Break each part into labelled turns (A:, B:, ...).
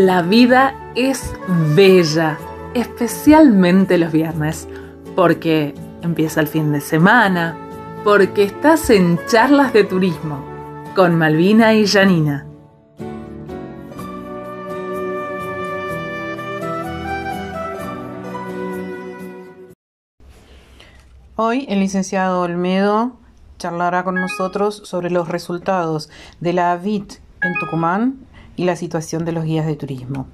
A: La vida es bella, especialmente los viernes, porque empieza el fin de semana, porque estás en charlas de turismo con Malvina y Janina.
B: Hoy el licenciado Olmedo charlará con nosotros sobre los resultados de la AVIT en Tucumán y la situación de los guías de turismo.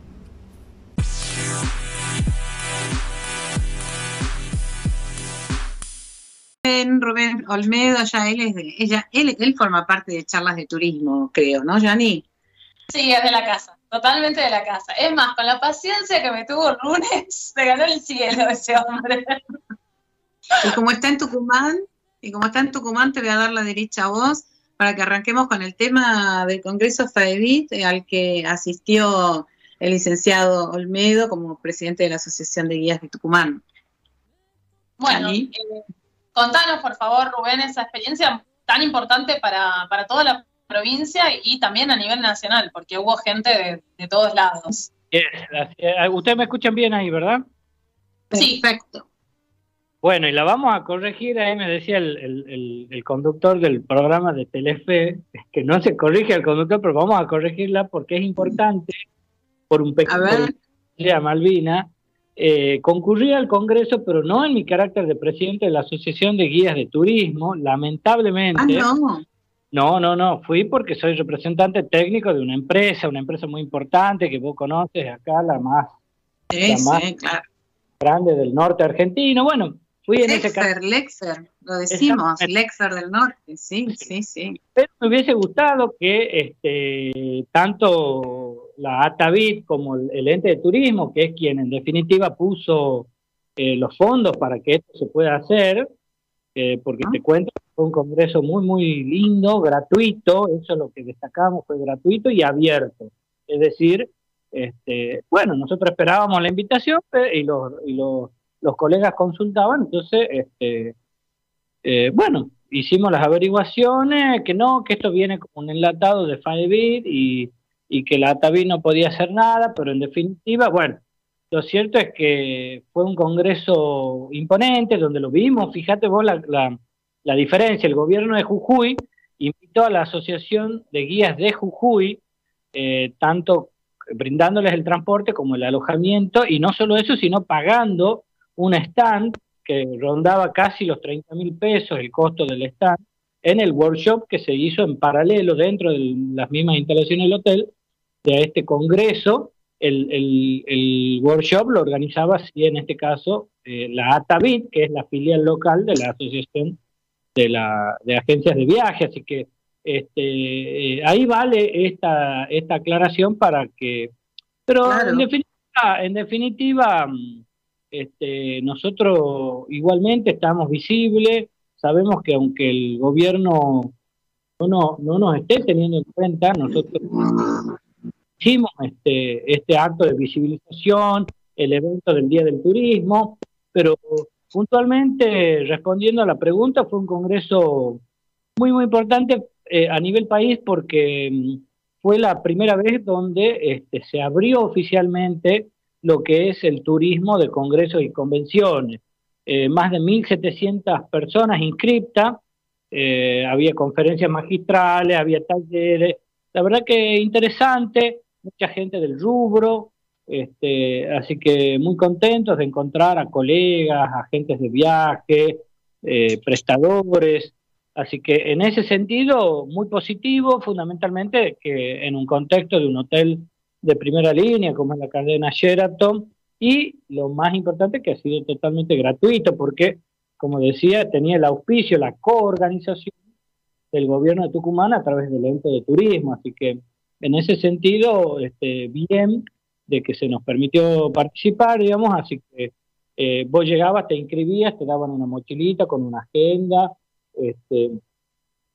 C: Rubén Olmedo, ya él es de, ella, él, él forma parte de charlas de turismo, creo, ¿no, Yani?
D: Sí, es de la casa, totalmente de la casa. Es más, con la paciencia que me tuvo el lunes, se ganó el cielo ese hombre.
C: Y como está en Tucumán, y como está en Tucumán, te voy a dar la derecha a vos para que arranquemos con el tema del Congreso FAEBIT eh, al que asistió el licenciado Olmedo como presidente de la Asociación de Guías de Tucumán.
D: Bueno, eh, contanos por favor, Rubén, esa experiencia tan importante para, toda la provincia y también a nivel nacional, porque hubo gente de, todos lados.
E: Ustedes me escuchan bien ahí, ¿verdad?
D: Sí. Perfecto.
E: Bueno, y la vamos a corregir, ahí me decía el, conductor del programa de Telefe, que no se corrige al conductor, pero vamos a corregirla porque es importante, por un pequeño a Malvina, eh, concurrí al Congreso, pero no en mi carácter de presidente de la Asociación de Guías de Turismo, lamentablemente.
C: Ah, no.
E: No, no, no, fui porque soy representante técnico de una empresa, una empresa muy importante que vos conoces acá, la más, grande del norte argentino. Bueno,
C: Lexer, Lexer, lo decimos, Lexer del Norte, sí, sí, sí.
E: Pero me hubiese gustado que este, tanto la ATAVIT como el, ente de turismo, que es quien en definitiva puso eh, los fondos para que esto se pueda hacer, eh, porque te cuento fue un congreso muy, muy lindo, gratuito, eso es lo que destacamos, fue gratuito y abierto. Es decir, este, bueno, nosotros esperábamos la invitación y los, y los los colegas consultaban, entonces, este, eh, bueno, hicimos las averiguaciones, que no, que esto viene como un enlatado de Firebit y, que la ATAVI no podía hacer nada, pero en definitiva, bueno, lo cierto es que fue un congreso imponente donde lo vimos, fíjate vos la, la, diferencia, el gobierno de Jujuy invitó a la Asociación de Guías de Jujuy, eh, tanto brindándoles el transporte como el alojamiento, y no solo eso, sino pagando un stand que rondaba casi los 30 mil pesos el costo del stand en el workshop que se hizo en paralelo dentro de las mismas instalaciones del hotel de este congreso. El, el, workshop lo organizaba, sí, en este caso, eh, la ATAVIT, que es la filial local de la Asociación de, la, de Agencias de Viaje, así que este, eh, ahí vale esta, esta aclaración para que... Pero en definitiva, en definitiva mm, este, nosotros igualmente estamos visibles, sabemos que aunque el gobierno no, no, nos esté teniendo en cuenta, nosotros hicimos este, este acto de visibilización, el evento del Día del Turismo, pero puntualmente respondiendo a la pregunta, fue un congreso muy, muy importante eh, a nivel país porque mm, fue la primera vez donde este, se abrió oficialmente lo que es el turismo de congresos y convenciones. Eh, más de 1.700 personas inscriptas, eh, había conferencias magistrales, había talleres, la verdad que interesante, mucha gente del rubro, este, así que muy contentos de encontrar a colegas, agentes de viaje, eh, prestadores, así que en ese sentido muy positivo, fundamentalmente que en un contexto de un hotel de primera línea, como es la cadena Sheraton, y lo más importante que ha sido totalmente gratuito, porque, como decía, tenía el auspicio, la coorganización del gobierno de Tucumán a través del ente de turismo, así que en ese sentido, este, bien de que se nos permitió participar, digamos, así que eh, vos llegabas, te inscribías, te daban una mochilita con una agenda, este,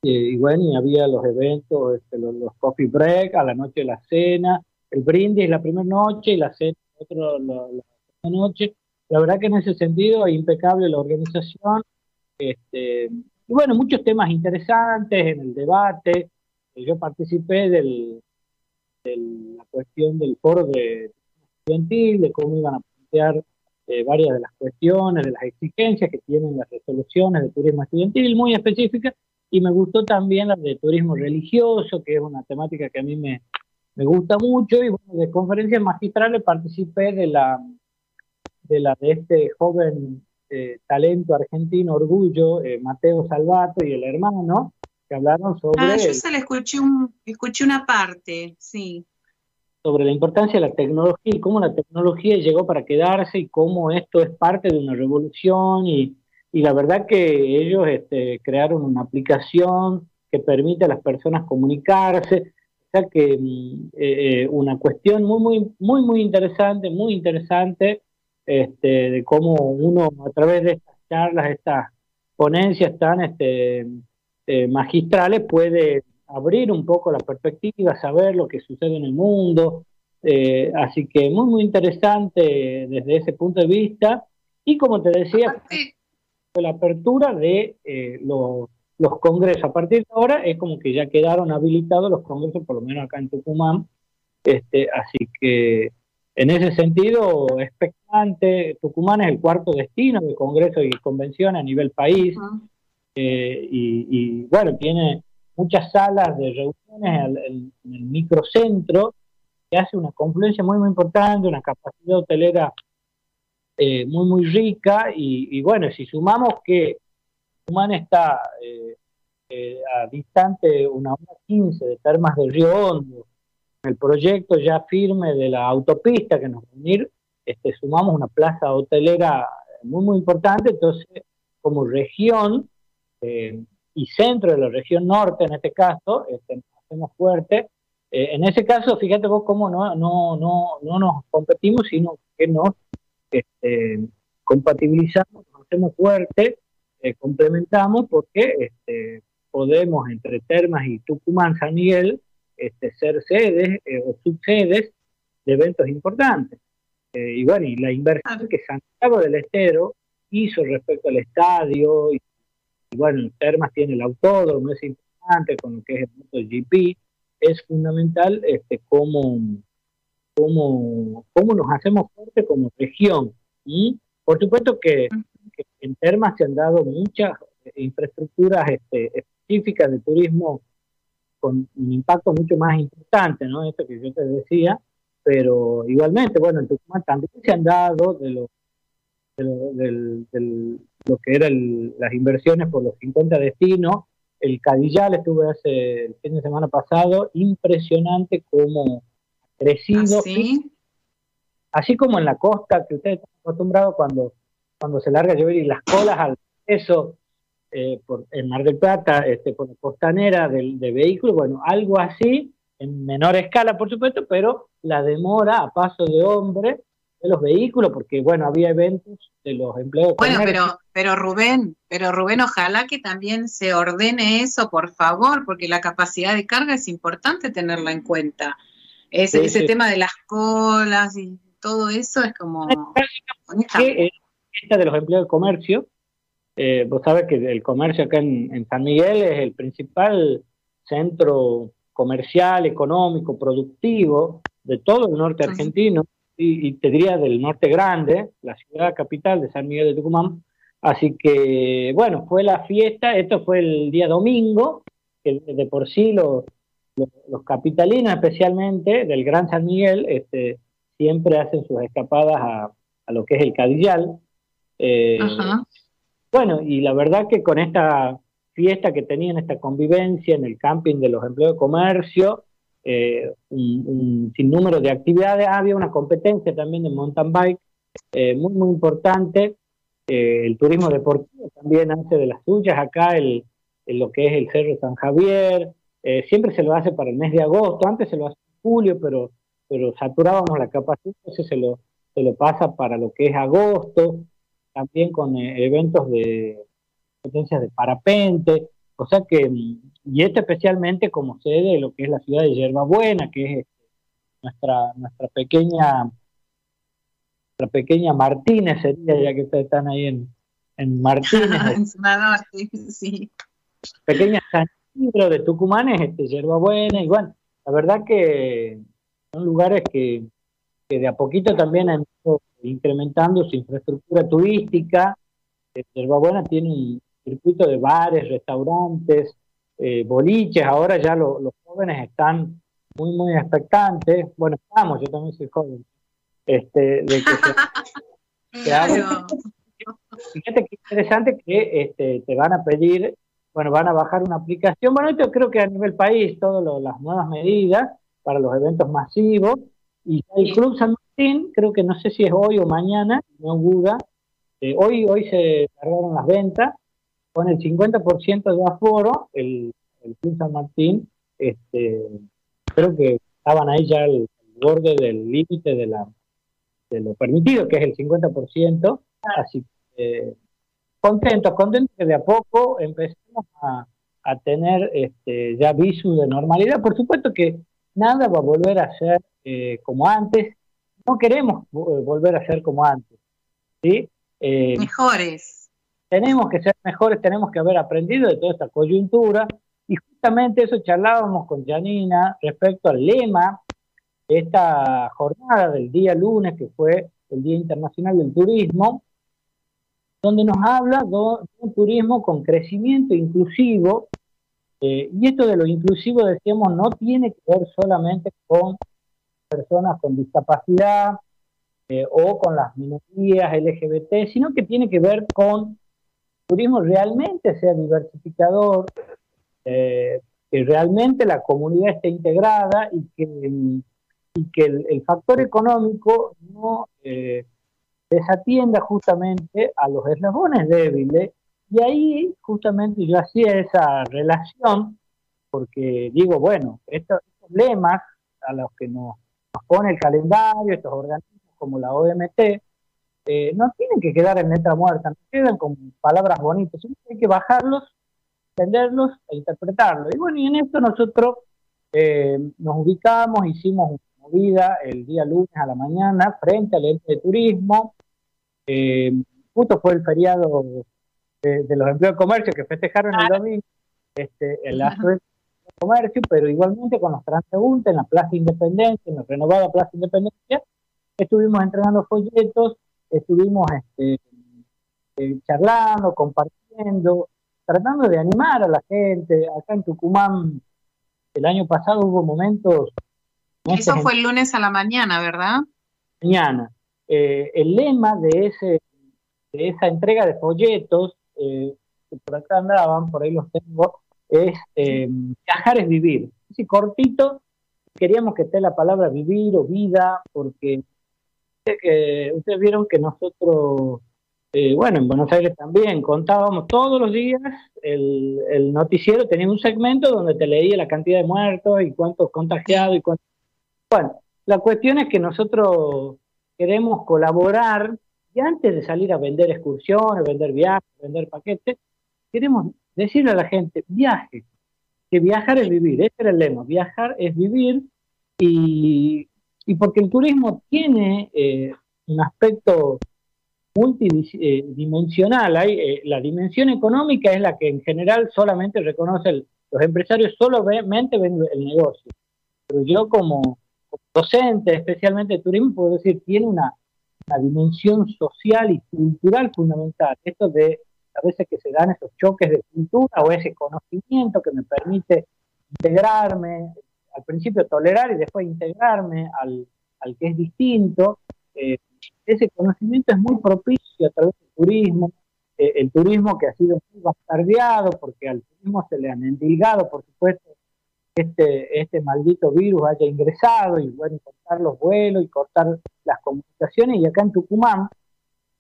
E: y bueno, y había los eventos, este, los, los, coffee break, a la noche la cena, el brindis la primera noche y la cena la, la, segunda noche. La verdad que en ese sentido es impecable la organización. Este, y bueno, muchos temas interesantes en el debate. Yo participé del, la cuestión del foro de estudiantil, de cómo iban a plantear eh, varias de las cuestiones, de las exigencias que tienen las resoluciones de turismo estudiantil muy específicas, y me gustó también la de turismo religioso, que es una temática que a mí me, me gusta mucho, y bueno, de conferencias magistrales participé de la de la de este joven eh, talento argentino, Orgullo, eh, Mateo Salvato y el hermano, que hablaron sobre...
C: Ah, yo se le escuché, un, escuché una parte, sí.
E: sobre la importancia de la tecnología y cómo la tecnología llegó para quedarse y cómo esto es parte de una revolución y, y la verdad que ellos este, crearon una aplicación que permite a las personas comunicarse, sea que mm, eh, eh, una cuestión muy, muy, muy, muy interesante, muy interesante, este, de cómo uno a través de estas charlas, estas ponencias tan este, eh, magistrales puede abrir un poco la perspectiva, saber lo que sucede en el mundo. Eh, así que muy, muy interesante desde ese punto de vista. Y como te decía, la apertura de los, los, congresos. A partir de ahora es como que ya quedaron habilitados los congresos, por lo menos acá en Tucumán. Este, así que en ese sentido, expectante, Tucumán es el cuarto destino de congresos y convenciones a nivel país. Eh, y, y, bueno, tiene muchas salas de reuniones en, el microcentro, que hace una confluencia muy, muy importante, una capacidad hotelera eh, muy, muy rica. Y, bueno, si sumamos que Humán está eh, eh, a distante una hora 15 de Termas del Río Hondo, el proyecto ya firme de la autopista que nos va a unir, este, sumamos una plaza hotelera muy, muy importante. Entonces, como región, y centro de la región norte, en este caso, este, hacemos fuerte. Eh, en ese caso, fíjate vos cómo no, no, no, no nos competimos, sino que nos este, compatibilizamos, nos hacemos fuerte, eh, complementamos, porque este, podemos, entre Termas y Tucumán, San Miguel, este, ser sedes eh, o subsedes de eventos importantes. y bueno, y la inversión que Santiago del Estero hizo respecto al estadio y y bueno, Termas tiene el autódromo, es importante con lo que es el MotoGP, es fundamental este, cómo, cómo, cómo nos hacemos fuerte como región. Y por supuesto que, en Termas se han dado muchas infraestructuras este, específicas de turismo con un impacto mucho más importante, ¿no? Esto que yo te decía, pero igualmente, bueno, en Tucumán también se han dado de los del, lo que eran las inversiones por los 50 destinos. El Cadillal estuve hace el fin de semana pasado, impresionante cómo ha crecido.
C: ¿Ah,
E: Así como en la costa, que ustedes están acostumbrados cuando, cuando se larga a llover y las colas al peso eh, por, en Mar del Plata, este, por la costanera del, de vehículos, bueno, algo así, en menor escala, por supuesto, pero la demora a paso de hombre de los vehículos, porque bueno, había eventos de los empleados.
C: Bueno, pero, pero Rubén, pero Rubén, ojalá que también se ordene eso, por favor, porque la capacidad de carga es importante tenerla en cuenta. Ese, ese tema de las colas y todo eso es como...
E: Esta de los empleados de comercio, eh, vos sabes que el comercio acá en, San Miguel es el principal centro comercial, económico, productivo de todo el norte argentino y, te diría del norte grande, la ciudad capital de San Miguel de Tucumán. Así que, bueno, fue la fiesta, esto fue el día domingo, que de por sí los, los, capitalinos especialmente del Gran San Miguel este, siempre hacen sus escapadas a, a lo que es el Cadillal. Eh, bueno, y la verdad que con esta fiesta que tenían, esta convivencia en el camping de los empleados de comercio, eh, un, sinnúmero de actividades. Había una competencia también de mountain bike eh, muy, muy importante. Eh, el turismo deportivo también hace de las suyas. Acá el, lo que es el Cerro San Javier, siempre se lo hace para el mes de agosto. Antes se lo hace en julio, pero, pero saturábamos la capacidad, entonces se lo, se lo pasa para lo que es agosto. También con eventos de competencias de parapente. O sea que y esto especialmente como sede de lo que es la ciudad de Yerbabuena, que es este, nuestra, nuestra pequeña nuestra pequeña Martínez sería, ya que ustedes están ahí en, en Martínez.
C: sí.
E: Pequeña San Isidro de Tucumán es este, Yerbabuena, y bueno, la verdad que, son lugares que, de a poquito también han ido incrementando su infraestructura turística. Buena tiene un circuito de bares, restaurantes, eh, boliches, ahora ya los jóvenes están muy, muy expectantes. Bueno, estamos, yo también soy joven. Este, de que Fíjate que interesante que este, te van a pedir, bueno, van a bajar una aplicación. Bueno, esto creo que a nivel país, todas las nuevas medidas para los eventos masivos. Y el Club San Martín, creo que no sé si es hoy o mañana, no duda. Eh, hoy, hoy se cargaron las ventas con el 50% de aforo, el, el Club San Martín, este, creo que estaban ahí ya al borde del límite de, la, de lo permitido, que es el 50%, así que contentos, contentos que de a poco empecemos a, tener este, ya visu de normalidad. Por supuesto que nada va a volver a ser eh, como antes, no queremos volver a ser como antes, ¿sí?
C: Eh, Mejores
E: tenemos que ser mejores, tenemos que haber aprendido de toda esta coyuntura y justamente eso charlábamos con Janina respecto al lema de esta jornada del día lunes, que fue el Día Internacional del Turismo, donde nos habla de un turismo con crecimiento inclusivo, eh, y esto de lo inclusivo, decíamos, no tiene que ver solamente con personas con discapacidad eh, o con las minorías LGBT, sino que tiene que ver con turismo realmente sea diversificador, eh, que realmente la comunidad esté integrada y que, y que el, factor económico no eh, desatienda justamente a los eslabones débiles. Y ahí justamente yo hacía esa relación, porque digo, bueno, estos, lemas a los que nos, nos pone el calendario, estos organismos como la OMT, eh, no tienen que quedar en letra muerta, no quedan con palabras bonitas, hay que bajarlos, entenderlos e interpretarlos. Y bueno, y en esto nosotros eh, nos ubicamos, hicimos una movida el día lunes a la mañana frente al ente de turismo. Eh, justo fue el feriado de, los empleos de comercio que festejaron el domingo, este, el comercio, pero igualmente con los transeúntes en la Plaza Independencia, en la renovada Plaza Independencia, estuvimos entregando folletos estuvimos este, eh, charlando, compartiendo, tratando de animar a la gente. Acá en Tucumán, el año pasado hubo momentos...
C: Eso fue el lunes a la mañana, ¿verdad?
E: Mañana. Eh, el lema de, ese, de esa entrega de folletos, eh, que por acá andaban, por ahí los tengo, es viajar es vivir. Así cortito, queríamos que esté la palabra vivir o vida, porque que ustedes vieron que nosotros, eh, bueno, en Buenos Aires también contábamos todos los días, el, noticiero tenía un segmento donde te leía la cantidad de muertos y cuántos contagiados y cuántos... Bueno, la cuestión es que nosotros queremos colaborar y antes de salir a vender excursiones, vender viajes, vender paquetes, queremos decirle a la gente, viaje, que viajar es vivir, ese era el lema, viajar es vivir y y porque el turismo tiene eh, un aspecto multidimensional. Hay, eh, la dimensión económica es la que en general solamente reconoce los empresarios, solamente ven el negocio. Pero yo como, docente, especialmente de turismo, puedo decir, tiene una, una dimensión social y cultural fundamental. Esto de a veces que se dan esos choques de cultura o ese conocimiento que me permite integrarme, al principio tolerar y después integrarme al, que es distinto. Eh, ese conocimiento es muy propicio a través del turismo, eh, el turismo que ha sido muy bastardeado porque al turismo se le han endilgado, por supuesto, este, este maldito virus haya ingresado y bueno, cortar los vuelos y cortar las comunicaciones. Y acá en Tucumán,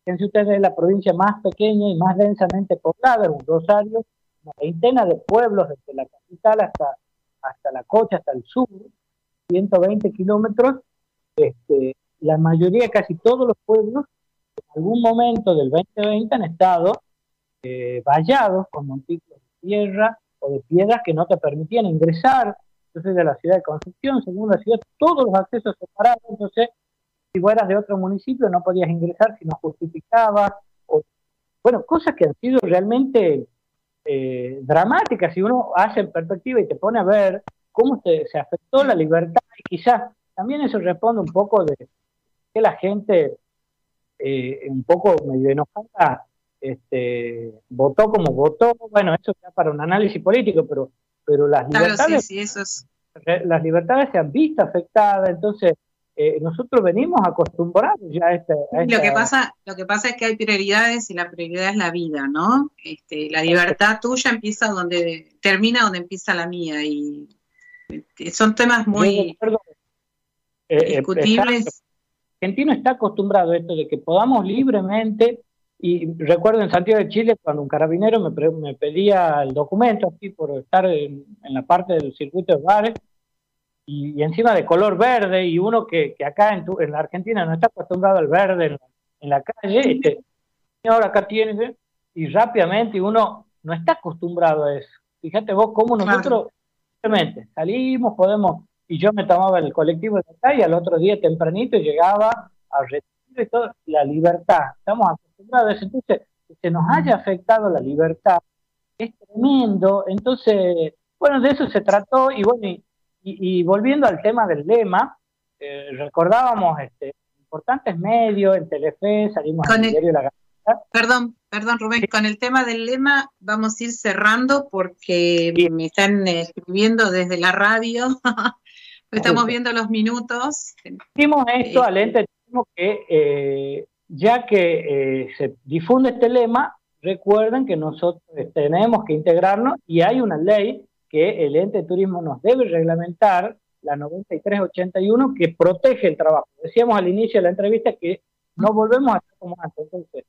E: ustedes, es la provincia más pequeña y más densamente poblada, un rosario, una veintena de pueblos desde la capital hasta hasta la cocha, hasta el sur, 120 kilómetros, este, la mayoría, casi todos los pueblos, en algún momento del 2020 han estado eh, vallados con montículos de tierra o de piedras que no te permitían ingresar. Entonces, de la ciudad de Concepción, según la ciudad, todos los accesos separados. Entonces, si fueras de otro municipio, no podías ingresar si no justificabas. O, bueno, cosas que han sido realmente eh, dramática si uno hace en perspectiva y te pone a ver cómo se, afectó la libertad y quizás también eso responde un poco de que la gente, eh, un poco medio enojada, este, votó como votó. Bueno, eso ya para un análisis político, pero, pero las libertades, las libertades se han visto afectadas, entonces eh, nosotros venimos acostumbrados ya a esta,
C: Lo que pasa, lo que pasa es que hay prioridades y la prioridad es la vida, ¿no? Este, la libertad tuya empieza donde termina donde empieza la mía y este, son temas muy
E: eh, discutibles. argentino está acostumbrado a esto de que podamos libremente y recuerdo en Santiago de Chile cuando un carabinero me, me pedía el documento así por estar en, la parte del circuito de bares y, encima de color verde y uno que, que acá en, en, la Argentina no está acostumbrado al verde en, la calle, este, señor acá tiene y rápidamente uno no está acostumbrado a eso. Fíjate vos cómo nosotros simplemente salimos, podemos, y yo me tomaba el colectivo de acá y al otro día tempranito llegaba a retiro y todo, la libertad. Estamos acostumbrados Entonces, que se nos haya afectado la libertad es tremendo. Entonces, bueno, de eso se trató y bueno, y, volviendo al tema del lema, eh, recordábamos este, importantes medios, en Telefe, salimos
C: al diario de La Perdón, perdón Rubén, con el tema del lema vamos a ir cerrando porque me están escribiendo desde la radio, estamos viendo los minutos.
E: Hicimos esto al ente que eh, ya que eh, se difunde este lema, recuerden que nosotros tenemos que integrarnos y hay una ley que el ente de turismo nos debe reglamentar, la 9381, que protege el trabajo. Decíamos al inicio de la entrevista que no volvemos a ser como antes. Entonces,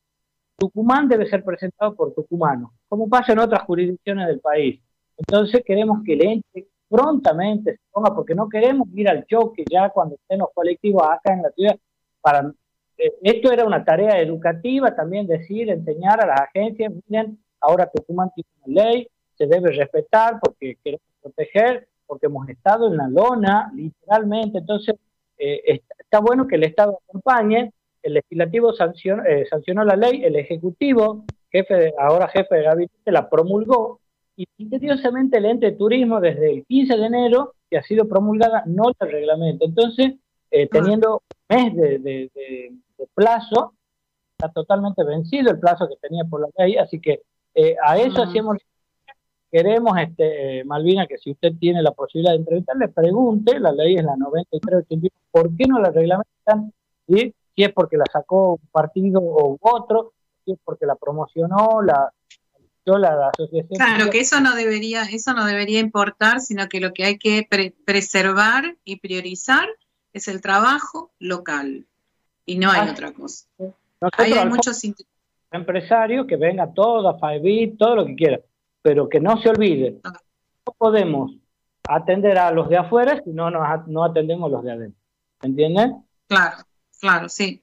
E: Tucumán debe ser presentado por tucumanos, como pasa en otras jurisdicciones del país. Entonces queremos que el ente prontamente se ponga, porque no queremos ir al choque ya cuando estén los colectivos acá en la ciudad. Para, eh, esto era una tarea educativa también decir, enseñar a las agencias, miren, ahora Tucumán tiene una ley, se debe respetar porque queremos proteger, porque hemos estado en la lona, literalmente. Entonces, eh, está bueno que el Estado acompañe. El legislativo sancionó, eh, sancionó la ley, el ejecutivo, jefe ahora jefe de gabinete, la promulgó. Y misteriosamente el ente de turismo desde el 15 de enero, que ha sido promulgada, no el reglamento. Entonces, eh, teniendo un mes de, plazo, está totalmente vencido el plazo que tenía por la ley, así que eh, a eso hacemos queremos, este, Malvina, que si usted tiene la posibilidad de entrevistarle, pregunte, la ley es la 9381, ¿por qué no la reglamentan? ¿Sí? si es porque la sacó un partido u otro, si es porque la promocionó, la, la, asociación.
C: Claro, que eso no debería, eso no debería importar, sino que lo que hay que preservar y priorizar es el trabajo local y no hay ah, otra cosa.
E: hay muchos empresarios que venga todo, a Five todo lo que quiera, pero que no se olvide, ah. no podemos atender a los de afuera si no, no atendemos a los de adentro. ¿Entienden?
C: Claro. Claro, sí.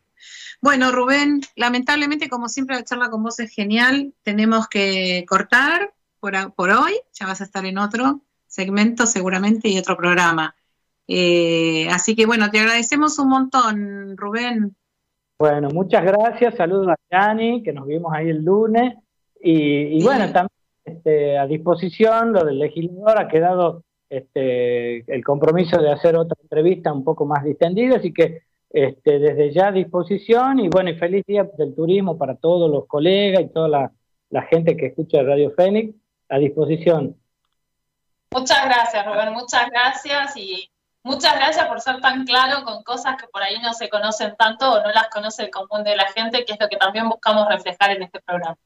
C: Bueno, Rubén, lamentablemente, como siempre, la charla con vos es genial. Tenemos que cortar por, hoy. Ya vas a estar en otro segmento seguramente y otro programa. Eh, así que bueno, te agradecemos un montón, Rubén.
E: Bueno, muchas gracias. Saludos a Yani, que nos vimos ahí el lunes. Y, bueno, también este, a disposición, lo del legislador ha quedado este, el compromiso de hacer otra entrevista un poco más distendida, así que este, desde ya a disposición y bueno, y feliz día del turismo para todos los colegas y toda la, gente que escucha Radio Fénix, a disposición.
D: Muchas gracias, Rubén, muchas gracias y muchas gracias por ser tan claro con cosas que por ahí no se conocen tanto o no las conoce el común de la gente, que es lo que también buscamos reflejar en este programa.